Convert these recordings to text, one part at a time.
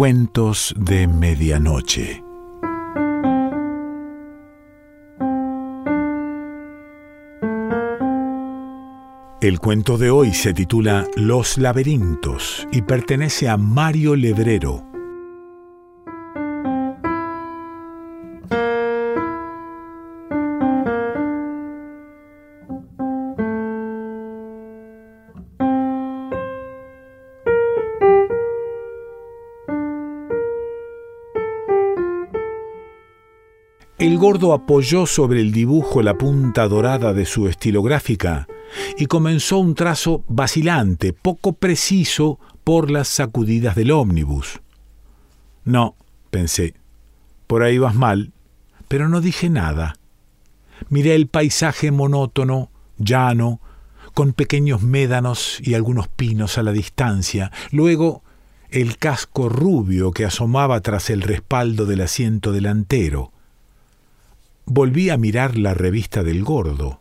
Cuentos de Medianoche. El cuento de hoy se titula Los laberintos y pertenece a Mario Lebrero. Gordo apoyó sobre el dibujo la punta dorada de su estilográfica y comenzó un trazo vacilante, poco preciso por las sacudidas del ómnibus. No, pensé, por ahí vas mal, pero no dije nada. Miré el paisaje monótono, llano, con pequeños médanos y algunos pinos a la distancia, luego el casco rubio que asomaba tras el respaldo del asiento delantero volví a mirar la revista del gordo.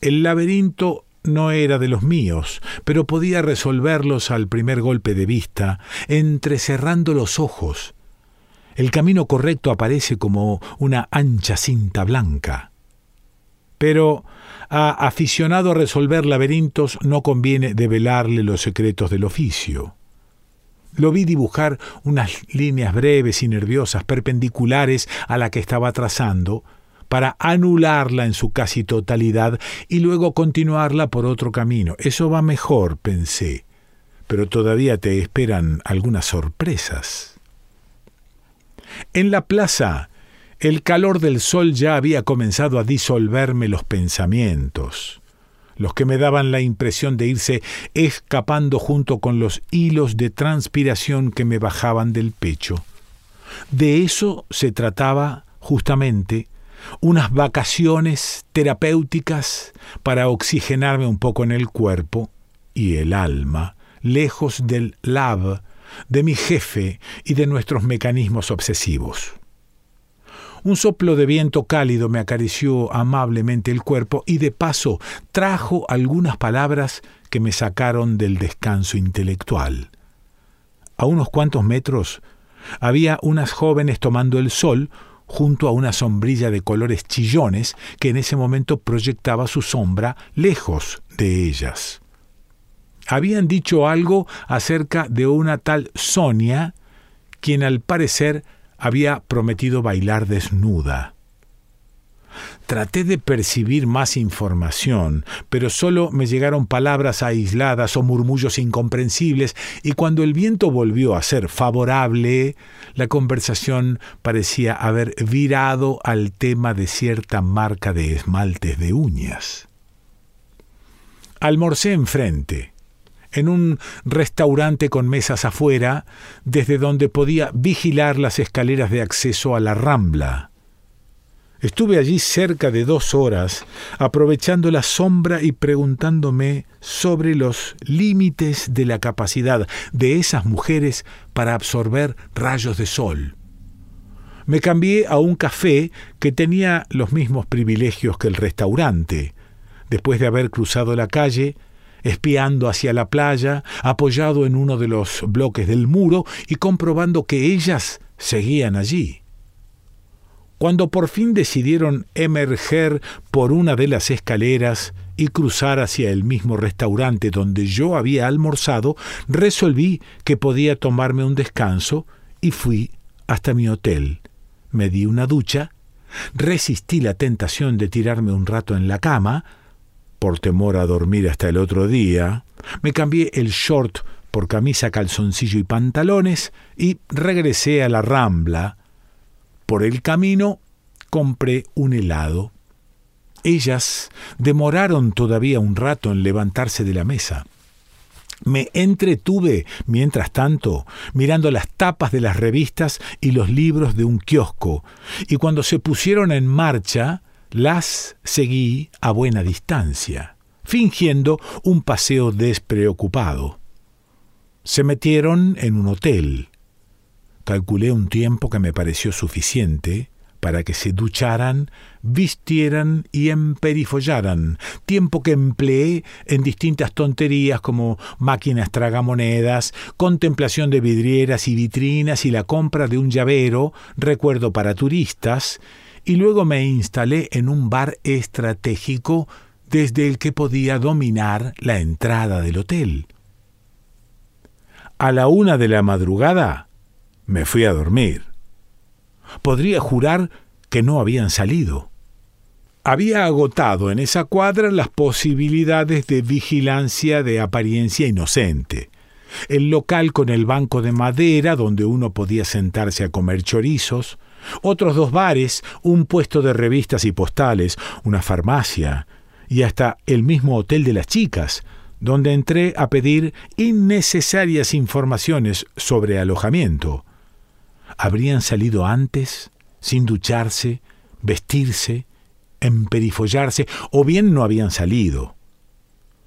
El laberinto no era de los míos, pero podía resolverlos al primer golpe de vista, entrecerrando los ojos. El camino correcto aparece como una ancha cinta blanca. Pero a aficionado a resolver laberintos no conviene develarle los secretos del oficio. Lo vi dibujar unas líneas breves y nerviosas perpendiculares a la que estaba trazando, para anularla en su casi totalidad y luego continuarla por otro camino. Eso va mejor, pensé, pero todavía te esperan algunas sorpresas. En la plaza, el calor del sol ya había comenzado a disolverme los pensamientos los que me daban la impresión de irse escapando junto con los hilos de transpiración que me bajaban del pecho. De eso se trataba justamente unas vacaciones terapéuticas para oxigenarme un poco en el cuerpo y el alma, lejos del lab, de mi jefe y de nuestros mecanismos obsesivos. Un soplo de viento cálido me acarició amablemente el cuerpo y de paso trajo algunas palabras que me sacaron del descanso intelectual. A unos cuantos metros había unas jóvenes tomando el sol junto a una sombrilla de colores chillones que en ese momento proyectaba su sombra lejos de ellas. Habían dicho algo acerca de una tal Sonia, quien al parecer había prometido bailar desnuda. Traté de percibir más información, pero solo me llegaron palabras aisladas o murmullos incomprensibles, y cuando el viento volvió a ser favorable, la conversación parecía haber virado al tema de cierta marca de esmaltes de uñas. Almorcé enfrente en un restaurante con mesas afuera, desde donde podía vigilar las escaleras de acceso a la Rambla. Estuve allí cerca de dos horas, aprovechando la sombra y preguntándome sobre los límites de la capacidad de esas mujeres para absorber rayos de sol. Me cambié a un café que tenía los mismos privilegios que el restaurante. Después de haber cruzado la calle, espiando hacia la playa, apoyado en uno de los bloques del muro y comprobando que ellas seguían allí. Cuando por fin decidieron emerger por una de las escaleras y cruzar hacia el mismo restaurante donde yo había almorzado, resolví que podía tomarme un descanso y fui hasta mi hotel. Me di una ducha, resistí la tentación de tirarme un rato en la cama, por temor a dormir hasta el otro día, me cambié el short por camisa, calzoncillo y pantalones y regresé a la rambla. Por el camino compré un helado. Ellas demoraron todavía un rato en levantarse de la mesa. Me entretuve, mientras tanto, mirando las tapas de las revistas y los libros de un kiosco, y cuando se pusieron en marcha, las seguí a buena distancia, fingiendo un paseo despreocupado. Se metieron en un hotel. Calculé un tiempo que me pareció suficiente para que se ducharan, vistieran y emperifollaran, tiempo que empleé en distintas tonterías como máquinas tragamonedas, contemplación de vidrieras y vitrinas y la compra de un llavero, recuerdo para turistas, y luego me instalé en un bar estratégico desde el que podía dominar la entrada del hotel. A la una de la madrugada me fui a dormir. Podría jurar que no habían salido. Había agotado en esa cuadra las posibilidades de vigilancia de apariencia inocente. El local con el banco de madera donde uno podía sentarse a comer chorizos, otros dos bares, un puesto de revistas y postales, una farmacia y hasta el mismo hotel de las chicas, donde entré a pedir innecesarias informaciones sobre alojamiento. ¿Habrían salido antes, sin ducharse, vestirse, emperifollarse, o bien no habían salido?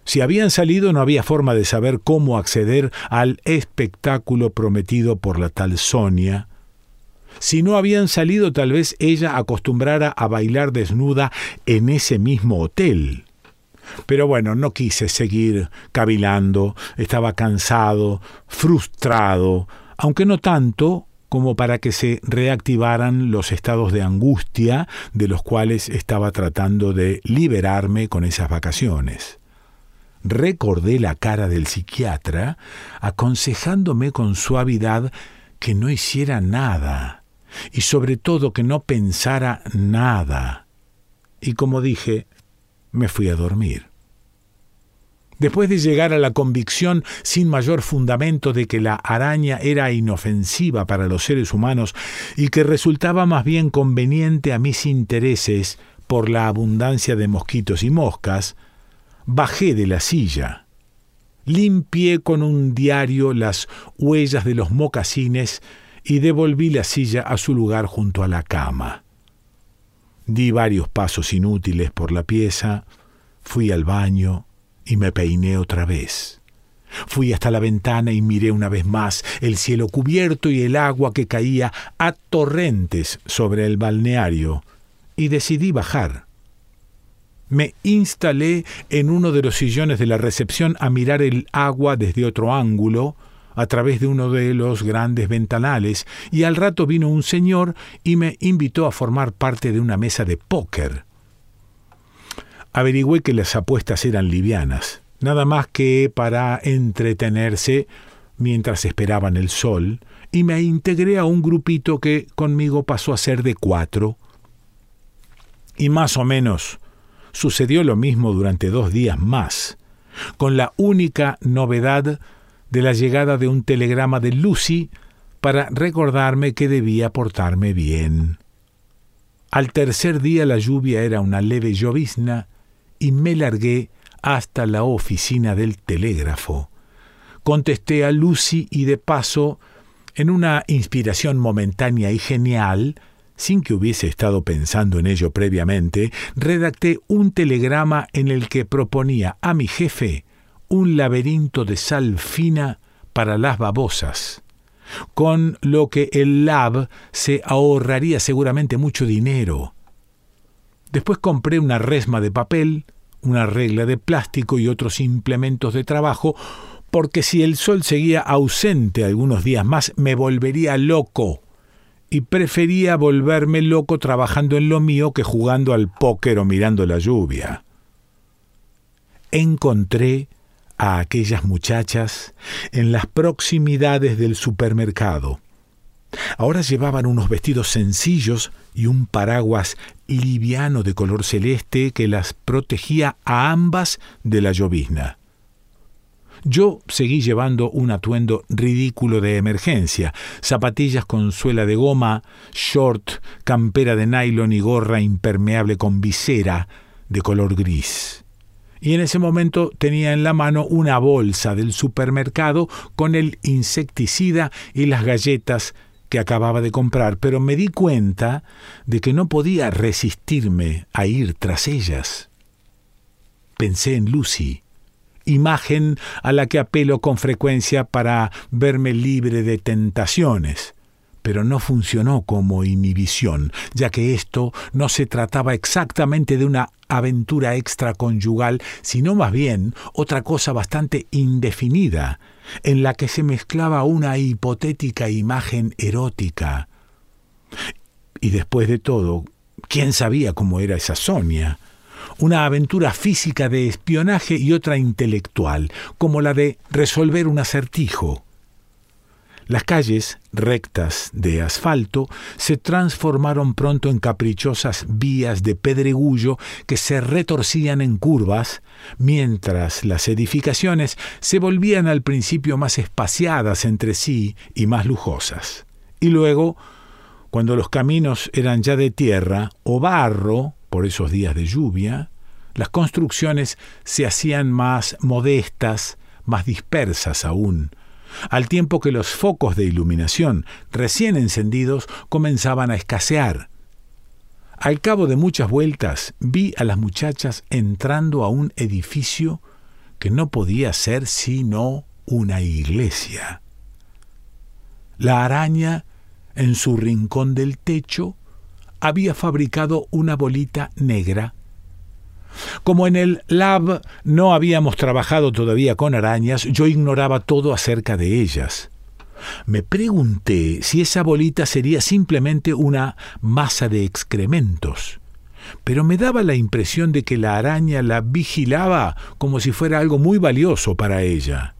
Si habían salido no había forma de saber cómo acceder al espectáculo prometido por la tal Sonia, si no habían salido, tal vez ella acostumbrara a bailar desnuda en ese mismo hotel. Pero bueno, no quise seguir cavilando, estaba cansado, frustrado, aunque no tanto como para que se reactivaran los estados de angustia de los cuales estaba tratando de liberarme con esas vacaciones. Recordé la cara del psiquiatra aconsejándome con suavidad que no hiciera nada, y sobre todo que no pensara nada. Y como dije, me fui a dormir. Después de llegar a la convicción sin mayor fundamento de que la araña era inofensiva para los seres humanos y que resultaba más bien conveniente a mis intereses por la abundancia de mosquitos y moscas, bajé de la silla. Limpié con un diario las huellas de los mocasines y devolví la silla a su lugar junto a la cama. Di varios pasos inútiles por la pieza, fui al baño y me peiné otra vez. Fui hasta la ventana y miré una vez más el cielo cubierto y el agua que caía a torrentes sobre el balneario, y decidí bajar. Me instalé en uno de los sillones de la recepción a mirar el agua desde otro ángulo, a través de uno de los grandes ventanales, y al rato vino un señor y me invitó a formar parte de una mesa de póker. Averigüé que las apuestas eran livianas, nada más que para entretenerse mientras esperaban el sol, y me integré a un grupito que conmigo pasó a ser de cuatro. Y más o menos sucedió lo mismo durante dos días más, con la única novedad de la llegada de un telegrama de Lucy para recordarme que debía portarme bien. Al tercer día la lluvia era una leve llovizna y me largué hasta la oficina del telégrafo. Contesté a Lucy y de paso, en una inspiración momentánea y genial, sin que hubiese estado pensando en ello previamente, redacté un telegrama en el que proponía a mi jefe un laberinto de sal fina para las babosas, con lo que el lab se ahorraría seguramente mucho dinero. Después compré una resma de papel, una regla de plástico y otros implementos de trabajo, porque si el sol seguía ausente algunos días más me volvería loco, y prefería volverme loco trabajando en lo mío que jugando al póker o mirando la lluvia. Encontré a aquellas muchachas en las proximidades del supermercado. Ahora llevaban unos vestidos sencillos y un paraguas liviano de color celeste que las protegía a ambas de la llovizna. Yo seguí llevando un atuendo ridículo de emergencia, zapatillas con suela de goma, short, campera de nylon y gorra impermeable con visera de color gris y en ese momento tenía en la mano una bolsa del supermercado con el insecticida y las galletas que acababa de comprar, pero me di cuenta de que no podía resistirme a ir tras ellas. Pensé en Lucy, imagen a la que apelo con frecuencia para verme libre de tentaciones pero no funcionó como inhibición, ya que esto no se trataba exactamente de una aventura extraconyugal, sino más bien otra cosa bastante indefinida, en la que se mezclaba una hipotética imagen erótica. Y después de todo, ¿quién sabía cómo era esa Sonia? Una aventura física de espionaje y otra intelectual, como la de resolver un acertijo. Las calles, rectas de asfalto, se transformaron pronto en caprichosas vías de pedregullo que se retorcían en curvas, mientras las edificaciones se volvían al principio más espaciadas entre sí y más lujosas. Y luego, cuando los caminos eran ya de tierra o barro, por esos días de lluvia, las construcciones se hacían más modestas, más dispersas aún, al tiempo que los focos de iluminación recién encendidos comenzaban a escasear. Al cabo de muchas vueltas vi a las muchachas entrando a un edificio que no podía ser sino una iglesia. La araña, en su rincón del techo, había fabricado una bolita negra como en el lab no habíamos trabajado todavía con arañas, yo ignoraba todo acerca de ellas. Me pregunté si esa bolita sería simplemente una masa de excrementos, pero me daba la impresión de que la araña la vigilaba como si fuera algo muy valioso para ella.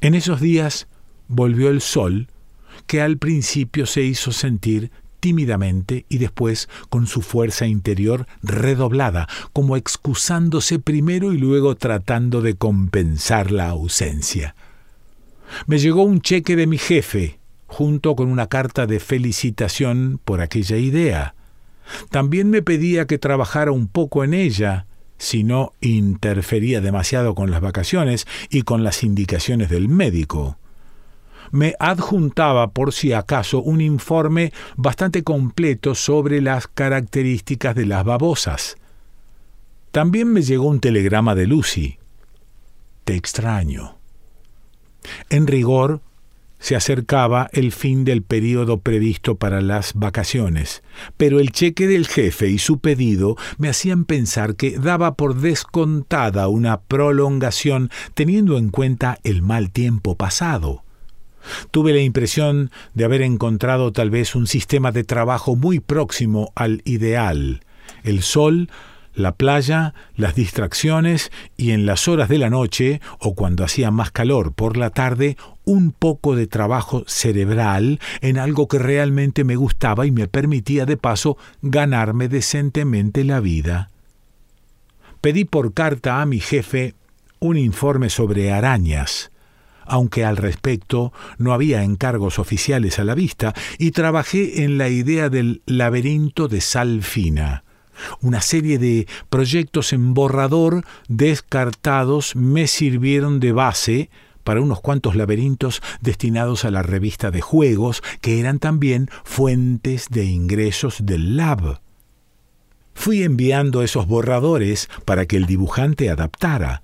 En esos días volvió el sol, que al principio se hizo sentir tímidamente y después con su fuerza interior redoblada, como excusándose primero y luego tratando de compensar la ausencia. Me llegó un cheque de mi jefe, junto con una carta de felicitación por aquella idea. También me pedía que trabajara un poco en ella, si no interfería demasiado con las vacaciones y con las indicaciones del médico me adjuntaba por si acaso un informe bastante completo sobre las características de las babosas. También me llegó un telegrama de Lucy. Te extraño. En rigor, se acercaba el fin del período previsto para las vacaciones, pero el cheque del jefe y su pedido me hacían pensar que daba por descontada una prolongación teniendo en cuenta el mal tiempo pasado. Tuve la impresión de haber encontrado tal vez un sistema de trabajo muy próximo al ideal. El sol, la playa, las distracciones y en las horas de la noche, o cuando hacía más calor por la tarde, un poco de trabajo cerebral en algo que realmente me gustaba y me permitía de paso ganarme decentemente la vida. Pedí por carta a mi jefe un informe sobre arañas, aunque al respecto no había encargos oficiales a la vista, y trabajé en la idea del laberinto de sal fina. Una serie de proyectos en borrador descartados me sirvieron de base para unos cuantos laberintos destinados a la revista de juegos, que eran también fuentes de ingresos del lab. Fui enviando esos borradores para que el dibujante adaptara,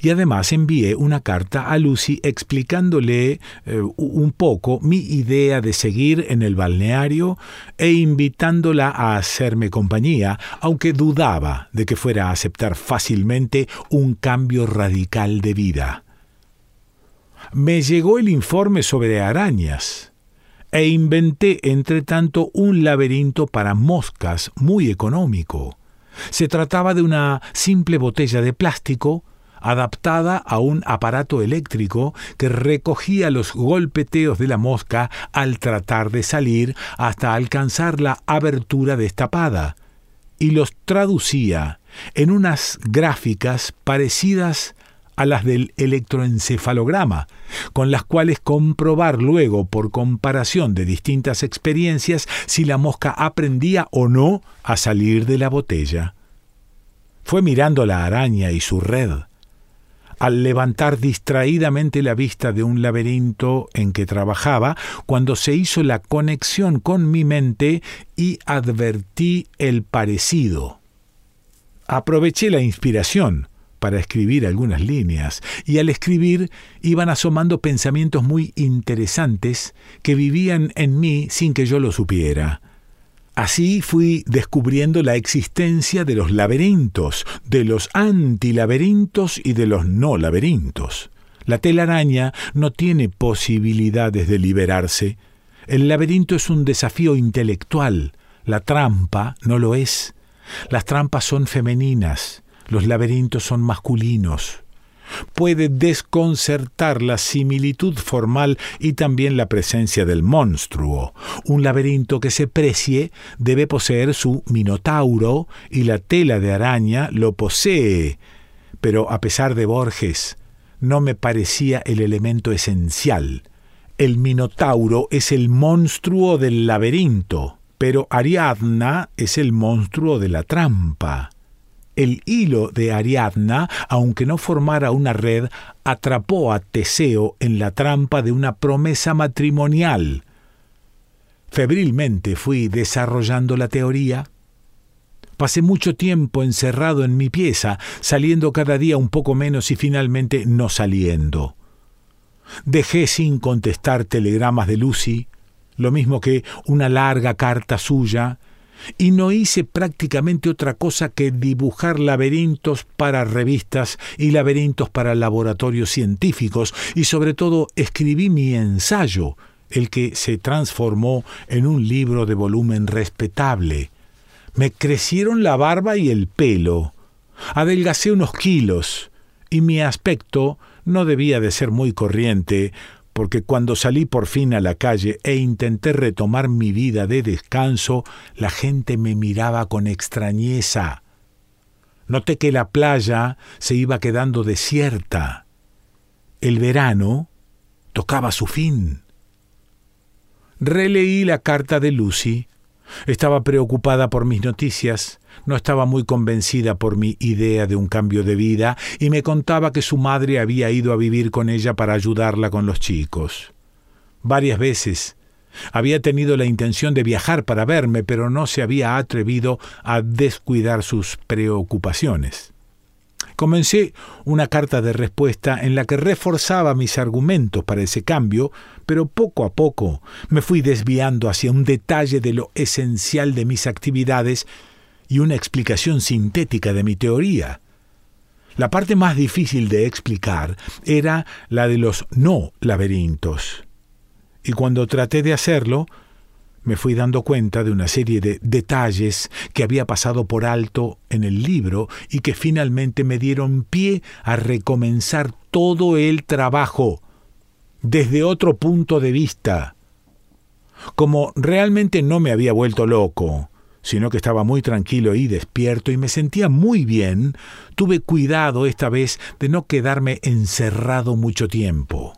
y además envié una carta a Lucy explicándole eh, un poco mi idea de seguir en el balneario e invitándola a hacerme compañía, aunque dudaba de que fuera a aceptar fácilmente un cambio radical de vida. Me llegó el informe sobre arañas e inventé entre tanto un laberinto para moscas muy económico. Se trataba de una simple botella de plástico adaptada a un aparato eléctrico que recogía los golpeteos de la mosca al tratar de salir hasta alcanzar la abertura destapada, y los traducía en unas gráficas parecidas a las del electroencefalograma, con las cuales comprobar luego por comparación de distintas experiencias si la mosca aprendía o no a salir de la botella. Fue mirando la araña y su red, al levantar distraídamente la vista de un laberinto en que trabajaba, cuando se hizo la conexión con mi mente y advertí el parecido. Aproveché la inspiración para escribir algunas líneas, y al escribir iban asomando pensamientos muy interesantes que vivían en mí sin que yo lo supiera. Así fui descubriendo la existencia de los laberintos, de los antilaberintos y de los no laberintos. La telaraña no tiene posibilidades de liberarse. El laberinto es un desafío intelectual, la trampa no lo es. Las trampas son femeninas, los laberintos son masculinos. Puede desconcertar la similitud formal y también la presencia del monstruo. Un laberinto que se precie debe poseer su minotauro y la tela de araña lo posee. Pero a pesar de Borges, no me parecía el elemento esencial. El minotauro es el monstruo del laberinto pero Ariadna es el monstruo de la trampa. El hilo de Ariadna, aunque no formara una red, atrapó a Teseo en la trampa de una promesa matrimonial. Febrilmente fui desarrollando la teoría. Pasé mucho tiempo encerrado en mi pieza, saliendo cada día un poco menos y finalmente no saliendo. Dejé sin contestar telegramas de Lucy, lo mismo que una larga carta suya, y no hice prácticamente otra cosa que dibujar laberintos para revistas y laberintos para laboratorios científicos, y sobre todo escribí mi ensayo, el que se transformó en un libro de volumen respetable. Me crecieron la barba y el pelo, adelgacé unos kilos, y mi aspecto no debía de ser muy corriente, porque cuando salí por fin a la calle e intenté retomar mi vida de descanso, la gente me miraba con extrañeza. Noté que la playa se iba quedando desierta. El verano tocaba su fin. Releí la carta de Lucy. Estaba preocupada por mis noticias no estaba muy convencida por mi idea de un cambio de vida y me contaba que su madre había ido a vivir con ella para ayudarla con los chicos. Varias veces había tenido la intención de viajar para verme, pero no se había atrevido a descuidar sus preocupaciones. Comencé una carta de respuesta en la que reforzaba mis argumentos para ese cambio, pero poco a poco me fui desviando hacia un detalle de lo esencial de mis actividades y una explicación sintética de mi teoría. La parte más difícil de explicar era la de los no laberintos. Y cuando traté de hacerlo, me fui dando cuenta de una serie de detalles que había pasado por alto en el libro y que finalmente me dieron pie a recomenzar todo el trabajo desde otro punto de vista. Como realmente no me había vuelto loco, sino que estaba muy tranquilo y despierto y me sentía muy bien, tuve cuidado esta vez de no quedarme encerrado mucho tiempo.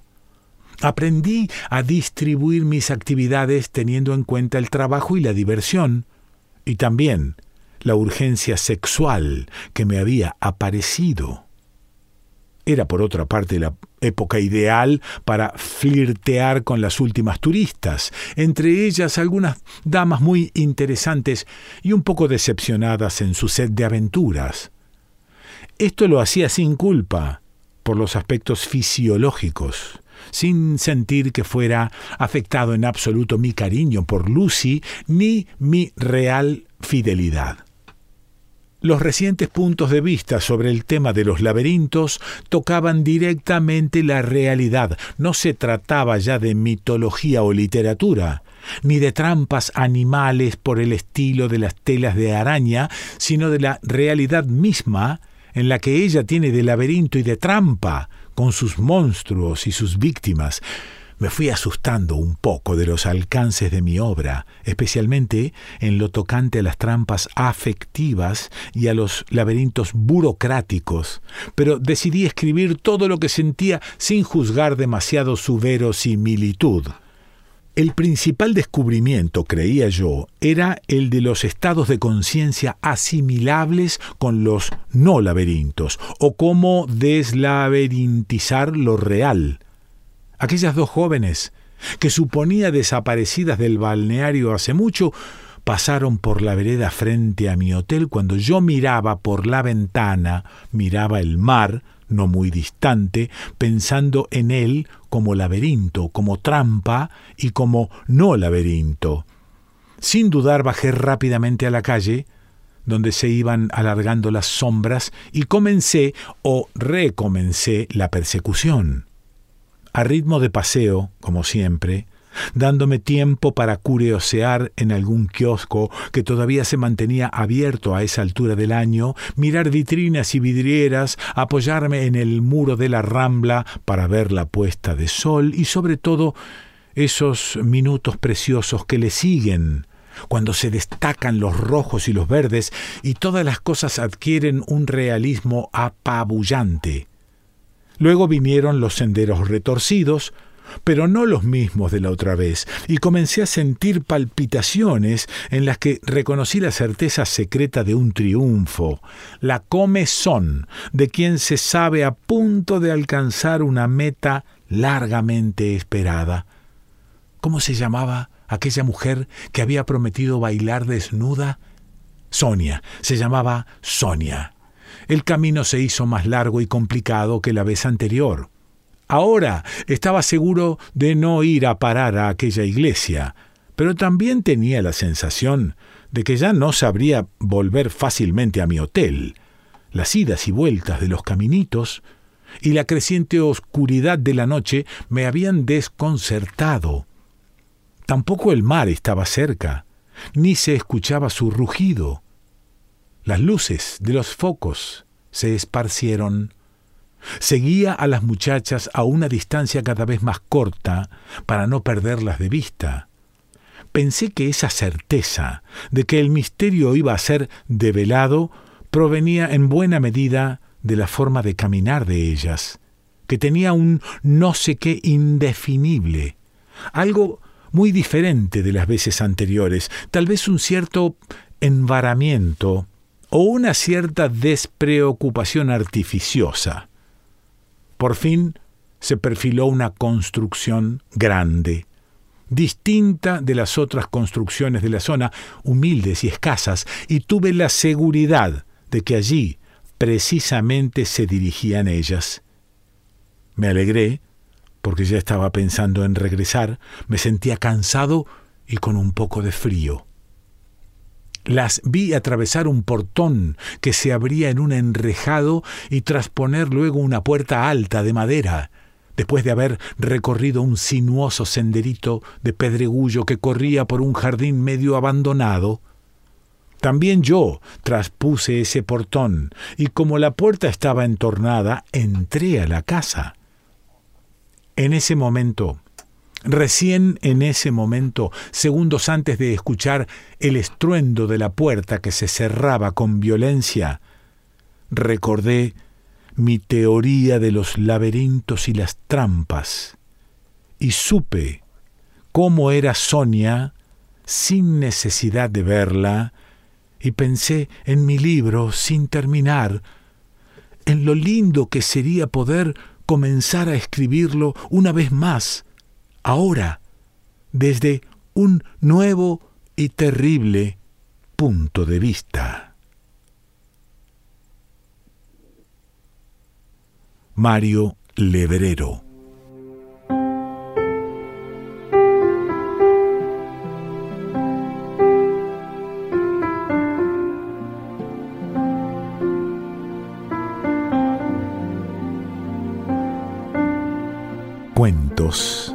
Aprendí a distribuir mis actividades teniendo en cuenta el trabajo y la diversión, y también la urgencia sexual que me había aparecido. Era por otra parte la época ideal para flirtear con las últimas turistas, entre ellas algunas damas muy interesantes y un poco decepcionadas en su sed de aventuras. Esto lo hacía sin culpa, por los aspectos fisiológicos, sin sentir que fuera afectado en absoluto mi cariño por Lucy ni mi real fidelidad. Los recientes puntos de vista sobre el tema de los laberintos tocaban directamente la realidad. No se trataba ya de mitología o literatura, ni de trampas animales por el estilo de las telas de araña, sino de la realidad misma en la que ella tiene de laberinto y de trampa, con sus monstruos y sus víctimas me fui asustando un poco de los alcances de mi obra, especialmente en lo tocante a las trampas afectivas y a los laberintos burocráticos, pero decidí escribir todo lo que sentía sin juzgar demasiado su verosimilitud. El principal descubrimiento, creía yo, era el de los estados de conciencia asimilables con los no laberintos, o cómo deslaberintizar lo real, aquellas dos jóvenes que suponía desaparecidas del balneario hace mucho, pasaron por la vereda frente a mi hotel cuando yo miraba por la ventana, miraba el mar, no muy distante, pensando en él como laberinto, como trampa y como no laberinto. Sin dudar bajé rápidamente a la calle, donde se iban alargando las sombras, y comencé o recomencé la persecución. A ritmo de paseo, como siempre, dándome tiempo para curiosear en algún kiosco que todavía se mantenía abierto a esa altura del año, mirar vitrinas y vidrieras, apoyarme en el muro de la rambla para ver la puesta de sol y sobre todo esos minutos preciosos que le siguen, cuando se destacan los rojos y los verdes y todas las cosas adquieren un realismo apabullante. Luego vinieron los senderos retorcidos, pero no los mismos de la otra vez, y comencé a sentir palpitaciones en las que reconocí la certeza secreta de un triunfo, la comezón de quien se sabe a punto de alcanzar una meta largamente esperada. ¿Cómo se llamaba aquella mujer que había prometido bailar desnuda? Sonia, se llamaba Sonia. El camino se hizo más largo y complicado que la vez anterior. Ahora estaba seguro de no ir a parar a aquella iglesia, pero también tenía la sensación de que ya no sabría volver fácilmente a mi hotel. Las idas y vueltas de los caminitos y la creciente oscuridad de la noche me habían desconcertado. Tampoco el mar estaba cerca, ni se escuchaba su rugido. Las luces de los focos se esparcieron Seguía a las muchachas a una distancia cada vez más corta para no perderlas de vista. Pensé que esa certeza de que el misterio iba a ser develado provenía en buena medida de la forma de caminar de ellas, que tenía un no sé qué indefinible, algo muy diferente de las veces anteriores, tal vez un cierto envaramiento o una cierta despreocupación artificiosa. Por fin se perfiló una construcción grande, distinta de las otras construcciones de la zona, humildes y escasas, y tuve la seguridad de que allí precisamente se dirigían ellas. Me alegré, porque ya estaba pensando en regresar, me sentía cansado y con un poco de frío. Las vi atravesar un portón que se abría en un enrejado y trasponer luego una puerta alta de madera, después de haber recorrido un sinuoso senderito de pedregullo que corría por un jardín medio abandonado. También yo traspuse ese portón, y como la puerta estaba entornada, entré a la casa. En ese momento Recién en ese momento, segundos antes de escuchar el estruendo de la puerta que se cerraba con violencia, recordé mi teoría de los laberintos y las trampas, y supe cómo era Sonia sin necesidad de verla, y pensé en mi libro sin terminar, en lo lindo que sería poder comenzar a escribirlo una vez más, ahora desde un nuevo y terrible punto de vista. Mario Leverero Cuentos